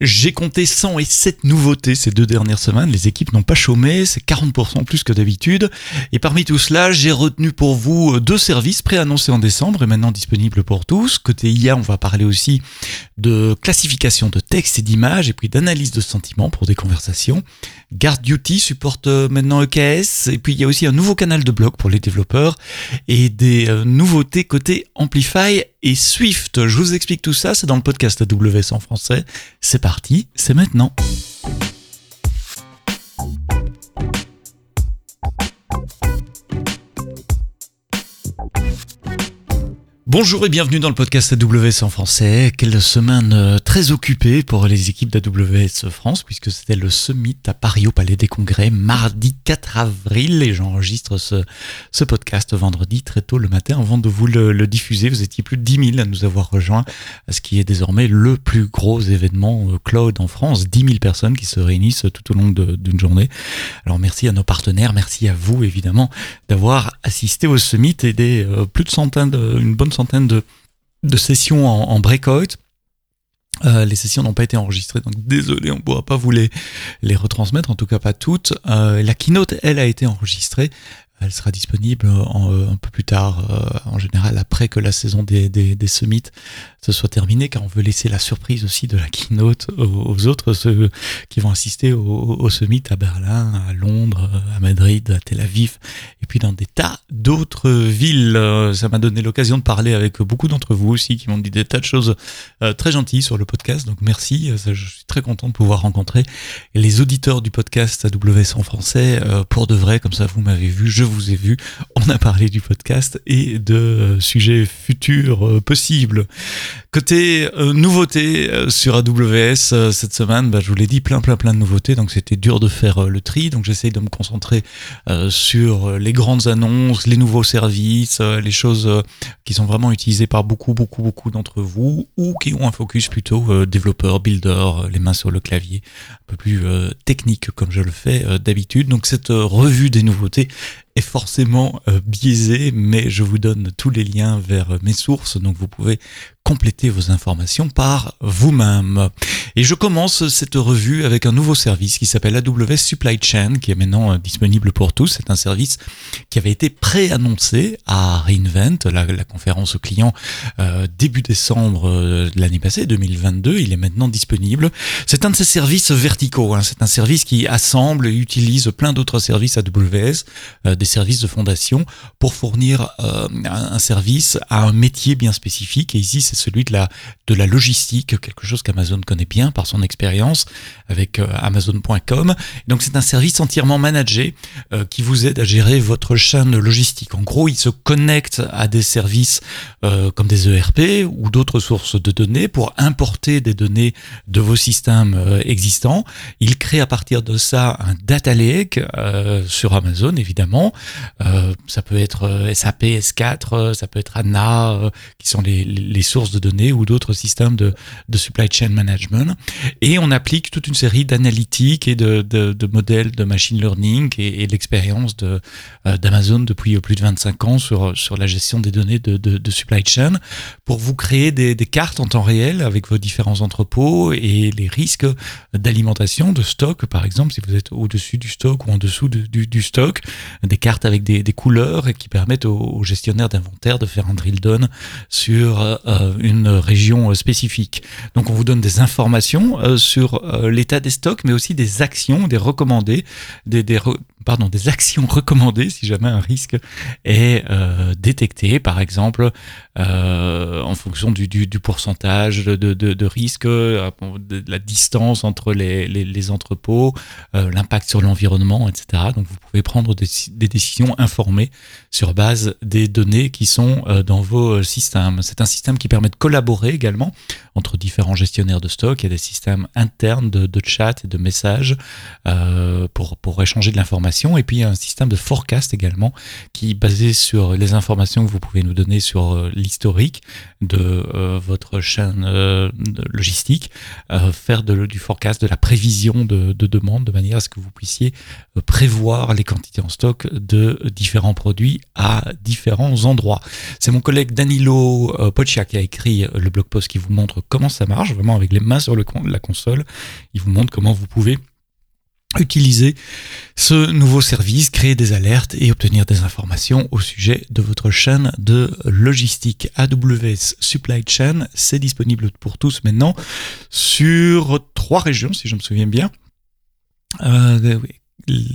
J'ai compté 107 nouveautés ces deux dernières semaines. Les équipes n'ont pas chômé, c'est 40% plus que d'habitude. Et parmi tout cela, j'ai retenu pour vous deux services préannoncés en décembre et maintenant disponibles pour tous. Côté IA, on va parler aussi de classification de texte et d'images et puis d'analyse de sentiments pour des conversations. Guard Duty supporte maintenant EKS et puis il y a aussi un nouveau canal de blog pour les développeurs et des euh, nouveautés côté Amplify et Swift. Je vous explique tout ça, c'est dans le podcast AWS en français. C'est parti, c'est maintenant. Bonjour et bienvenue dans le podcast AWS en français. Quelle semaine euh, très occupée pour les équipes d'AWS France puisque c'était le summit à Paris au Palais des Congrès mardi 4 avril et j'enregistre ce, podcast vendredi très tôt le matin avant de vous le, diffuser. Vous étiez plus de 10 000 à nous avoir rejoints ce qui est désormais le plus gros événement euh, cloud en France. 10 000 personnes qui se réunissent tout au long d'une journée. Alors merci à nos partenaires, merci à vous évidemment d'avoir assisté au summit et des euh, plus de centaines, une bonne centaine de, de sessions en, breakout. Euh, les sessions n'ont pas été enregistrées, donc désolé, on ne pourra pas vous les, les retransmettre, en tout cas pas toutes. Euh, la keynote, elle, a été enregistrée. Elle sera disponible en, euh, un peu plus tard, euh, en général après que la saison des, des, des summits se soit terminée, car on veut laisser la surprise aussi de la keynote aux, autres, ceux qui vont assister au, au, summit à Berlin, à Londres, à Madrid, à Tel Aviv, et puis dans des tas d'autres villes. Euh, ça m'a donné l'occasion de parler avec beaucoup d'entre vous aussi, qui m'ont dit des tas de choses très gentilles sur le podcast, donc merci, je suis très content de pouvoir rencontrer les auditeurs du podcast AWS en français, pour de vrai, comme ça vous m'avez vu, je vous ai vu, on a parlé du podcast et de euh, sujets futurs euh, possibles. Côté euh, nouveautés sur AWS cette semaine, bah, je vous l'ai dit, plein plein plein de nouveautés, donc c'était dur de faire le tri, donc j'essaye de me concentrer sur les grandes annonces, les nouveaux services, les choses qui sont vraiment utilisées par beaucoup beaucoup beaucoup d'entre vous ou qui ont un focus plutôt développeur, builder, les mains sur le clavier, un peu plus technique comme je le fais d'habitude. Donc cette revue des nouveautés est forcément euh, biaisé, mais je vous donne tous les liens vers mes sources, donc vous pouvez compléter vos informations par vous-même. Et je commence cette revue avec un nouveau service qui s'appelle AWS Supply Chain, qui est maintenant euh, disponible pour tous. C'est un service qui avait été pré-annoncé à reInvent, la, la conférence aux clients euh, début décembre euh, de l'année passée, 2022. Il est maintenant disponible. C'est un de ces services verticaux. Hein. C'est un service qui assemble et utilise plein d'autres services AWS, des services de fondation, pour fournir un service à un métier bien spécifique. Et ici, celui de la, de la logistique, quelque chose qu'Amazon connaît bien par son expérience avec euh, Amazon.com. Donc c'est un service entièrement managé euh, qui vous aide à gérer votre chaîne logistique. En gros, il se connecte à des services euh, comme des ERP ou d'autres sources de données pour importer des données de vos systèmes existants. Il crée à partir de ça un data lake sur Amazon, évidemment. ça peut être SAP S4, ça peut être ANA, qui sont les, les sources de données ou d'autres systèmes de, de, supply chain management. Et on applique toute une série d'analytiques et de, de, de, modèles de machine learning et, l'expérience de, euh, d'Amazon depuis plus de 25 ans sur, sur la gestion des données de, de, supply chain pour vous créer des, cartes en temps réel avec vos différents entrepôts et les risques d'alimentation, de stock, par exemple, si vous êtes au-dessus du stock ou en dessous du, du, stock, des cartes avec des, des couleurs qui permettent aux, gestionnaires d'inventaire de faire un drill down sur euh, une région euh, spécifique. Donc on vous donne des informations euh, sur euh, l'état des stocks, mais aussi des actions, des recommandés, des, des, pardon, des actions recommandées si jamais un risque est euh, détecté, par exemple, euh, en fonction du, pourcentage de, de, risque, euh, de la distance entre les, entrepôts, l'impact sur l'environnement, etc. Donc vous pouvez prendre des, décisions informées sur base des données qui sont dans vos systèmes. C'est un système qui permet de collaborer également entre différents gestionnaires de stock. Il y a des systèmes internes de, chat et de messages pour échanger de l'information et puis un système de forecast également qui basé sur les informations que vous pouvez nous donner sur euh, l'historique de euh, votre chaîne euh, logistique, faire du forecast, de la prévision de, de demande de manière à ce que vous puissiez prévoir les quantités en stock de différents produits à différents endroits. C'est mon collègue Danilo Poccia qui a écrit le blog post qui vous montre comment ça marche, vraiment avec les mains sur le, la console. Il vous montre comment vous pouvez utiliser ce nouveau service, créer des alertes et obtenir des informations au sujet de votre chaîne de logistique. AWS Supply Chain, c'est disponible pour tous maintenant sur trois régions, si je me souviens bien. Euh,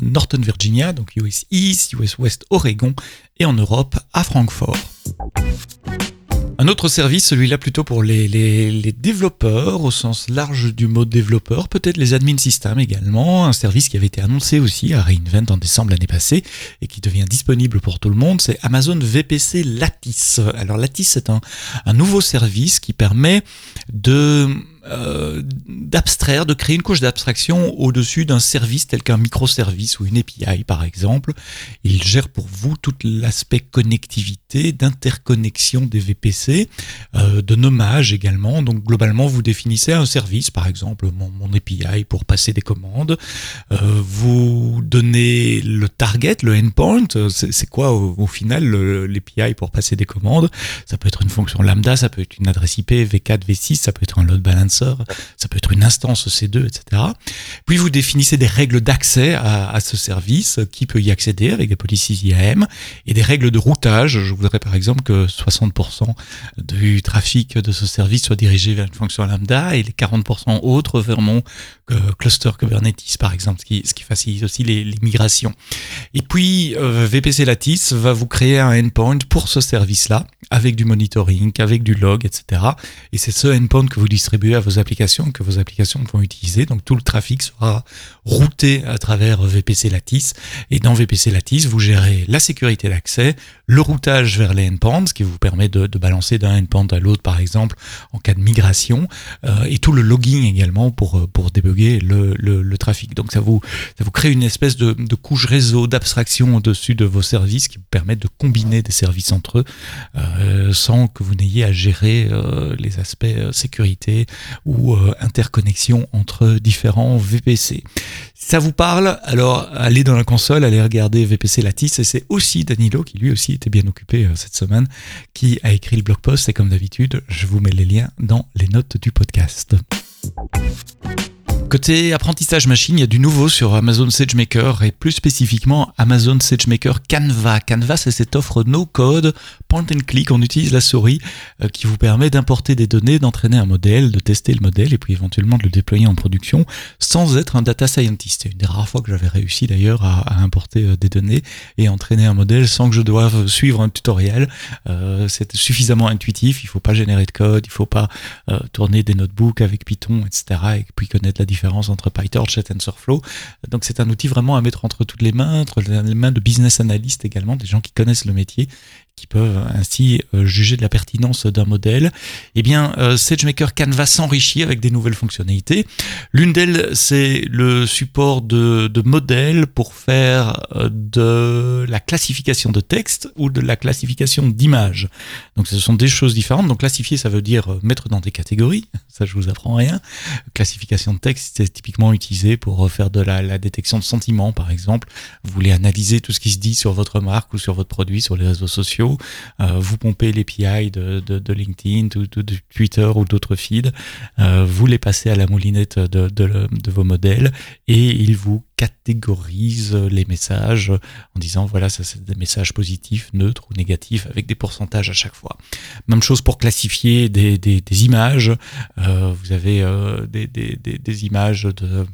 Northern Virginia, donc US East, US West, Oregon, et en Europe à Francfort. Un autre service, celui-là plutôt pour les, les, développeurs, au sens large du mot développeur, peut-être les admin systems également, un service qui avait été annoncé aussi à Reinvent en décembre l'année passée et qui devient disponible pour tout le monde, c'est Amazon VPC Lattice. Alors Lattice, c'est un, un nouveau service qui permet de euh, d'abstraire, de créer une couche d'abstraction au-dessus d'un service tel qu'un microservice ou une API par exemple. Il gère pour vous tout l'aspect connectivité, d'interconnexion des VPC, euh, de nommage également. Donc globalement, vous définissez un service, par exemple mon, mon API pour passer des commandes. Euh, vous donnez le target, le endpoint. C'est quoi au, au final l'API pour passer des commandes? Ça peut être une fonction lambda, ça peut être une adresse IP V4, V6, ça peut être un load balancer ça peut être une instance C2, etc. Puis vous définissez des règles d'accès à, ce service, qui peut y accéder avec des policies IAM, et des règles de routage. Je voudrais par exemple que 60% du trafic de ce service soit dirigé vers une fonction lambda et les 40% autres vers mon cluster Kubernetes, par exemple, ce qui, ce qui facilite aussi les, migrations. Et puis, euh, VPC Lattice va vous créer un endpoint pour ce service-là, avec du monitoring, avec du log, etc. Et c'est ce endpoint que vous distribuez à applications, que vos applications vont utiliser. Donc tout le trafic sera routé à travers VPC Lattice. Et dans VPC Lattice, vous gérez la sécurité d'accès, le routage vers les endpoints, ce qui vous permet de, balancer d'un endpoint à l'autre, par exemple, en cas de migration, euh, et tout le logging également pour, euh, pour débugger le, trafic. Donc ça vous, ça vous crée une espèce de, couche réseau d'abstraction au-dessus de vos services qui vous permet de combiner des services entre eux euh, sans que vous n'ayez à gérer les aspects sécurité ou euh, interconnexion entre différents VPC. Ça vous parle, alors allez dans la console, allez regarder VPC Lattice et c'est aussi Danilo qui lui aussi était bien occupé euh, cette semaine qui a écrit le blog post et comme d'habitude, je vous mets les liens dans les notes du podcast. Côté apprentissage machine, il y a du nouveau sur Amazon SageMaker et plus spécifiquement Amazon SageMaker Canva. Canva, c'est cette offre no code, point and click. On utilise la souris euh, qui vous permet d'importer des données, d'entraîner un modèle, de tester le modèle et puis éventuellement de le déployer en production sans être un data scientist. C'est une des rares fois que j'avais réussi d'ailleurs à, importer euh, des données et entraîner un modèle sans que je doive suivre un tutoriel. Euh, c'est suffisamment intuitif. Il faut pas générer de code, il faut pas tourner des notebooks avec Python, etc. et puis connaître la différence entre PyTorch et TensorFlow. Donc c'est un outil vraiment à mettre entre toutes les mains, entre les mains de business analystes également, des gens qui connaissent le métier qui peuvent ainsi euh, juger de la pertinence d'un modèle, eh bien, euh, SageMaker Canva s'enrichit avec des nouvelles fonctionnalités. L'une d'elles, c'est le support de, modèles pour faire euh, de la classification de texte ou de la classification d'images. Donc, ce sont des choses différentes. Donc, classifier, ça veut dire mettre dans des catégories. Ça, je vous apprends rien. Classification de texte, c'est typiquement utilisé pour faire de la, la détection de sentiments, par exemple. Vous voulez analyser tout ce qui se dit sur votre marque ou sur votre produit sur les réseaux sociaux euh, vous pompez l'API de, de, LinkedIn, de, Twitter ou d'autres feeds, euh, vous les passez à la moulinette de, vos modèles et ils vous catégorisent les messages en disant voilà ça c'est des messages positifs, neutres ou négatifs avec des pourcentages à chaque fois. Même chose pour classifier des, images. Euh, vous avez des, images de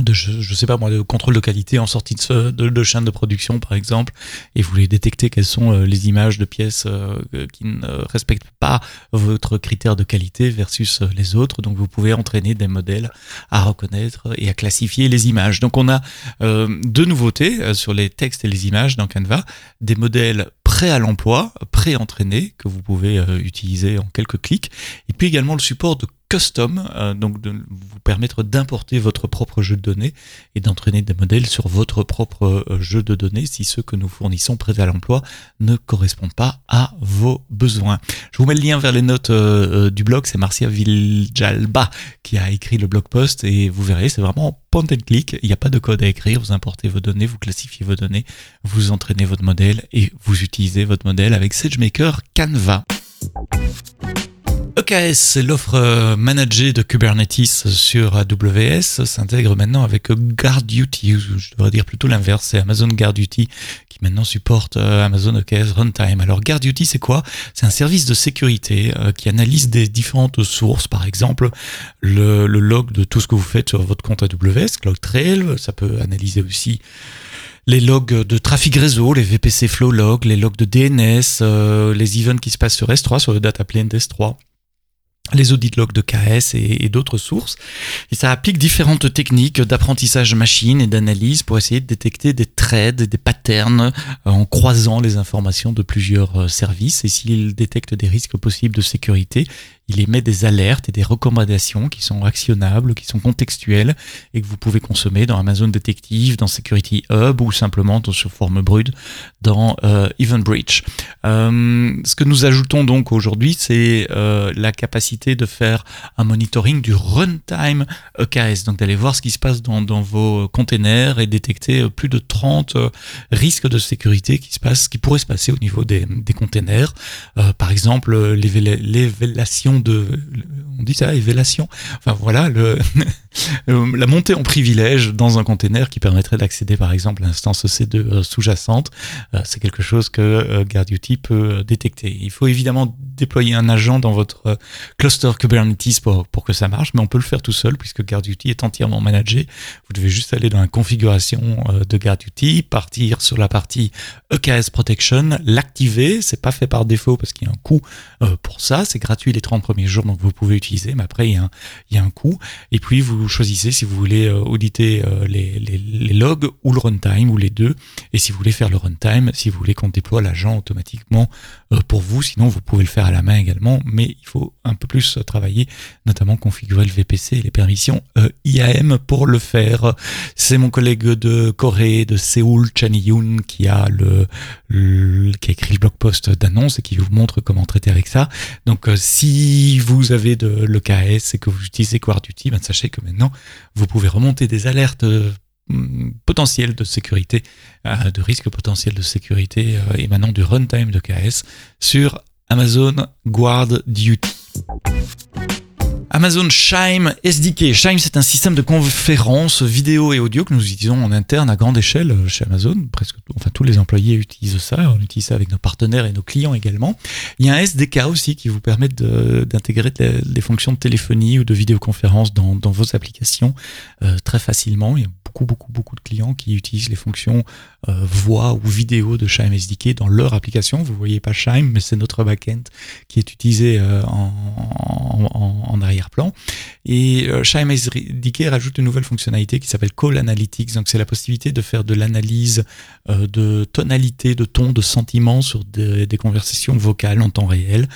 de je, sais pas moi de contrôle de qualité en sortie de, chaîne de production par exemple et vous voulez détecter quelles sont euh, les images de pièces euh, qui ne respectent pas votre critère de qualité versus euh, les autres. Donc vous pouvez entraîner des modèles à reconnaître et à classifier les images. Donc on a deux nouveautés sur les textes et les images dans Canva. Des modèles prêts à l'emploi pré-entraînés que vous pouvez utiliser en quelques clics. Et puis également le support de custom, euh, donc de vous permettre d'importer votre propre jeu de données et d'entraîner des modèles sur votre propre euh, jeu de données si ceux que nous fournissons prêts à l'emploi ne correspondent pas à vos besoins. Je vous mets le lien vers les notes euh, du blog, c'est Marcia Viljalba qui a écrit le blog post et vous verrez, c'est vraiment point and click, il n'y a pas de code à écrire, vous importez vos données, vous classifiez vos données, vous entraînez votre modèle et vous utilisez votre modèle avec SageMaker Canva. EKS, l'offre euh, managée de Kubernetes sur AWS, s'intègre maintenant avec GuardDuty, je devrais dire plutôt l'inverse, c'est Amazon GuardDuty qui maintenant supporte euh, Amazon EKS Runtime. Alors GuardDuty, c'est quoi? C'est un service de sécurité euh, qui analyse des différentes sources, par exemple le, le, log de tout ce que vous faites sur votre compte AWS, CloudTrail, ça peut analyser aussi les logs de trafic réseau, les VPC Flow Log, les logs de DNS, les events qui se passent sur S3, sur le data plane d'S3 les audit logs de KS et, d'autres sources. Et ça applique différentes techniques d'apprentissage machine et d'analyse pour essayer de détecter des trades, des patterns euh, en croisant les informations de plusieurs euh, services. Et s'il détecte des risques possibles de sécurité, il émet des alertes et des recommandations qui sont actionnables, qui sont contextuelles et que vous pouvez consommer dans Amazon Detective, dans Security Hub ou simplement dans, sous forme brute dans euh. Euh, ce que nous ajoutons donc aujourd'hui, c'est euh, la capacité de faire un monitoring du runtime EKS, donc d'aller voir ce qui se passe dans, vos containers et détecter euh, plus de 30 euh, risques de sécurité qui pourraient se passer au niveau des, des containers. par exemple, l'évélation de, on dit ça, évélation. Enfin voilà, le, la montée en privilège dans un container qui permettrait d'accéder par exemple à l'instance EC2 euh, sous-jacente, euh, c'est quelque chose que euh, GuardDuty peut détecter. Il faut évidemment déployer un agent dans votre cluster Kubernetes pour, que ça marche, mais on peut le faire tout seul puisque GuardDuty est entièrement managé. Vous devez juste aller dans la configuration de GuardDuty, partir sur la partie EKS Protection, l'activer. C'est pas fait par défaut parce qu'il y a un coût pour ça. C'est gratuit les 30 premiers jours, donc vous pouvez utiliser, mais après il y a un, il y a un coût. Et puis vous choisissez si vous voulez euh, auditer euh, les, les, logs ou le runtime ou les deux. Et si vous voulez faire le runtime, si vous voulez qu'on déploie l'agent automatiquement euh, pour vous, sinon vous pouvez le faire à la main également, mais il faut un peu plus travailler, notamment configurer le VPC et les permissions IAM pour le faire. C'est mon collègue de Corée, de Séoul, Chan qui a le, qui a écrit le blog post d'annonce et qui vous montre comment traiter avec ça. Donc si vous avez de l'EKS et que vous utilisez QuartDuty, ben, sachez que maintenant, vous pouvez remonter des alertes euh, potentielles de sécurité, euh, de risques potentiels de sécurité euh, émanant du runtime de KS sur Amazon Guard Duty. Amazon Chime SDK. Chime, c'est un système de conférence vidéo et audio que nous utilisons en interne à grande échelle chez Amazon. Presque, enfin, tous les employés utilisent ça. On utilise ça avec nos partenaires et nos clients également. Il y a un SDK aussi qui vous permet d'intégrer des fonctions de téléphonie ou de vidéoconférence dans, dans vos applications euh, très facilement. Il y a beaucoup, beaucoup, de clients qui utilisent les fonctions euh, voix ou vidéo de Chime SDK dans leur application. Vous voyez pas Chime, mais c'est notre backend qui est utilisé euh, en, en, en arrière plan Et euh, Chime SDK rajoute une nouvelle fonctionnalité qui s'appelle Call Analytics. Donc c'est la possibilité de faire de l'analyse euh, de tonalité, de ton, de sentiments sur des conversations vocales en temps réel.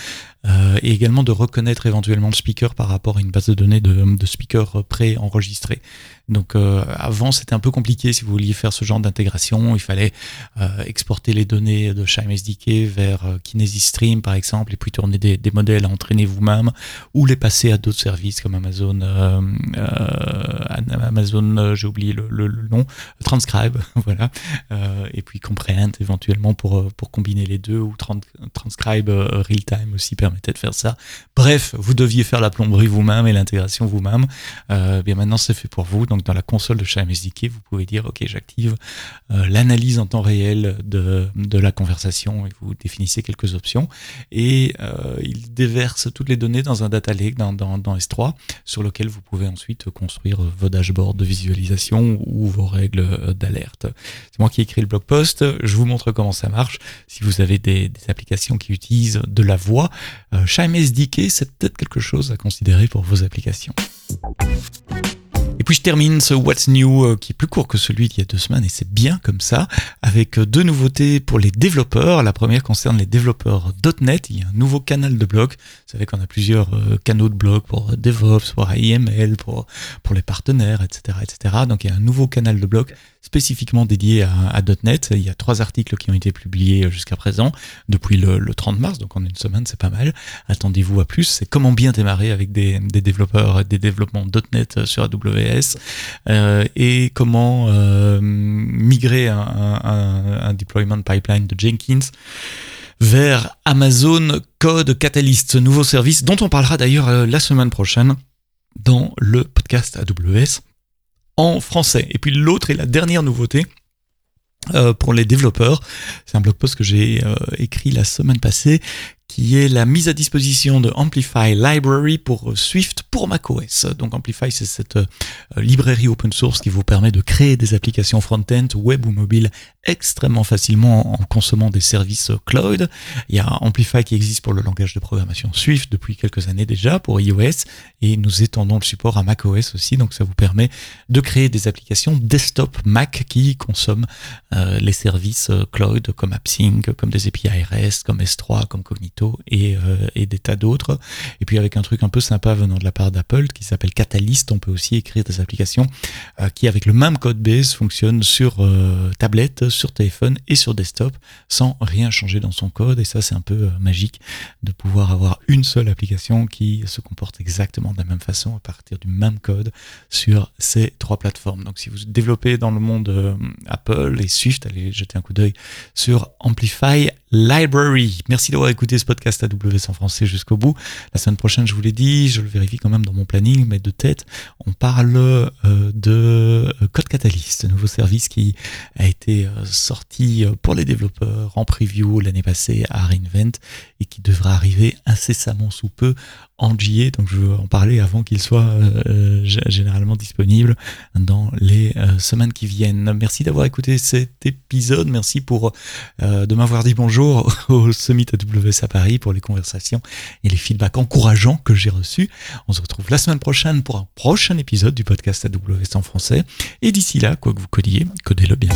Euh, et également de reconnaître éventuellement le speaker par rapport à une base de données de, de speakers pré-enregistrés. Donc euh, avant c'était un peu compliqué si vous vouliez faire ce genre d'intégration, il fallait euh, exporter les données de Chime SDK vers euh, Kinesis Stream par exemple et puis tourner des, des modèles à entraîner vous-même ou les passer à d'autres services comme Amazon, euh, Amazon, j'ai oublié le, le, le, nom, Transcribe, voilà, et puis Comprehend éventuellement pour pour combiner les deux ou Transcribe Real Time aussi de faire ça. Bref, vous deviez faire la plomberie vous-même et l'intégration vous-même. Euh, bien maintenant, c'est fait pour vous. Donc, dans la console de SDK, vous pouvez dire, OK, j'active euh, l'analyse en temps réel de, de la conversation et vous définissez quelques options. Et euh, il déverse toutes les données dans un data lake dans, dans, dans, S3 sur lequel vous pouvez ensuite construire vos dashboards de visualisation ou vos règles d'alerte. C'est moi qui ai écrit le blog post. Je vous montre comment ça marche. Si vous avez des applications qui utilisent de la voix, euh, Chime SDK, c'est peut-être quelque chose à considérer pour vos applications. Puis je termine ce What's New euh, qui est plus court que celui d'il y a deux semaines et c'est bien comme ça, avec euh, deux nouveautés pour les développeurs. La première concerne les développeurs .NET. Il y a un nouveau canal de blog. Vous savez qu'on a plusieurs canaux de blog pour DevOps, pour AIML, pour, pour les partenaires, etc., etc. Donc il y a un nouveau canal de blog spécifiquement dédié à, .NET. Il y a trois articles qui ont été publiés jusqu'à présent, depuis le, 30 mars, donc en une semaine, c'est pas mal. Attendez-vous à plus. C'est comment bien démarrer avec des, développeurs, des développements .NET sur AWS, euh, et comment euh, migrer un, deployment pipeline de Jenkins vers Amazon Code Catalyst, ce nouveau service dont on parlera d'ailleurs euh, la semaine prochaine dans le podcast AWS en français. Et puis l'autre et la dernière nouveauté, pour les développeurs. C'est un blog post que j'ai écrit la semaine passée qui est la mise à disposition de Amplify Library pour Swift pour macOS. Donc Amplify, c'est cette euh, librairie open source qui vous permet de créer des applications front-end, web ou mobile extrêmement facilement en consommant des services cloud. Il y a Amplify qui existe pour le langage de programmation Swift depuis quelques années déjà pour iOS et nous étendons le support à macOS aussi. Donc ça vous permet de créer des applications desktop Mac qui consomment euh, les services cloud comme AppSync, comme des API REST, comme S3, comme Cognito euh, et, des tas d'autres. Et puis avec un truc un peu sympa venant de la part d'Apple qui s'appelle Catalyst, on peut aussi écrire des applications euh, qui avec le même code base fonctionnent sur euh, tablette, sur téléphone et sur desktop sans rien changer dans son code. Et ça c'est un peu magique de pouvoir avoir une seule application qui se comporte exactement de la même façon à partir du même code sur ces trois plateformes. Donc si vous développez dans le monde Apple et Swift, allez jeter un coup d'œil sur Amplify Library. Merci d'avoir écouté ce podcast AWS en français jusqu'au bout. La semaine prochaine, je vous l'ai dit, je le vérifie quand même dans mon planning, mais de tête, on parle euh, de euh, Code Catalyst, nouveau service qui a été euh, sorti pour les développeurs en preview l'année passée à Reinvent et qui devra arriver incessamment sous peu en JA, donc je veux en parler avant qu'il soit euh, généralement disponible dans les euh, semaines qui viennent. Merci d'avoir écouté cet épisode, merci pour euh, de m'avoir dit bonjour au Summit AWS à Paris pour les conversations et les feedbacks encourageants que j'ai reçus. On se retrouve la semaine prochaine pour un prochain épisode du podcast AWS en français. Et d'ici là, quoi que vous codiez, codez-le bien.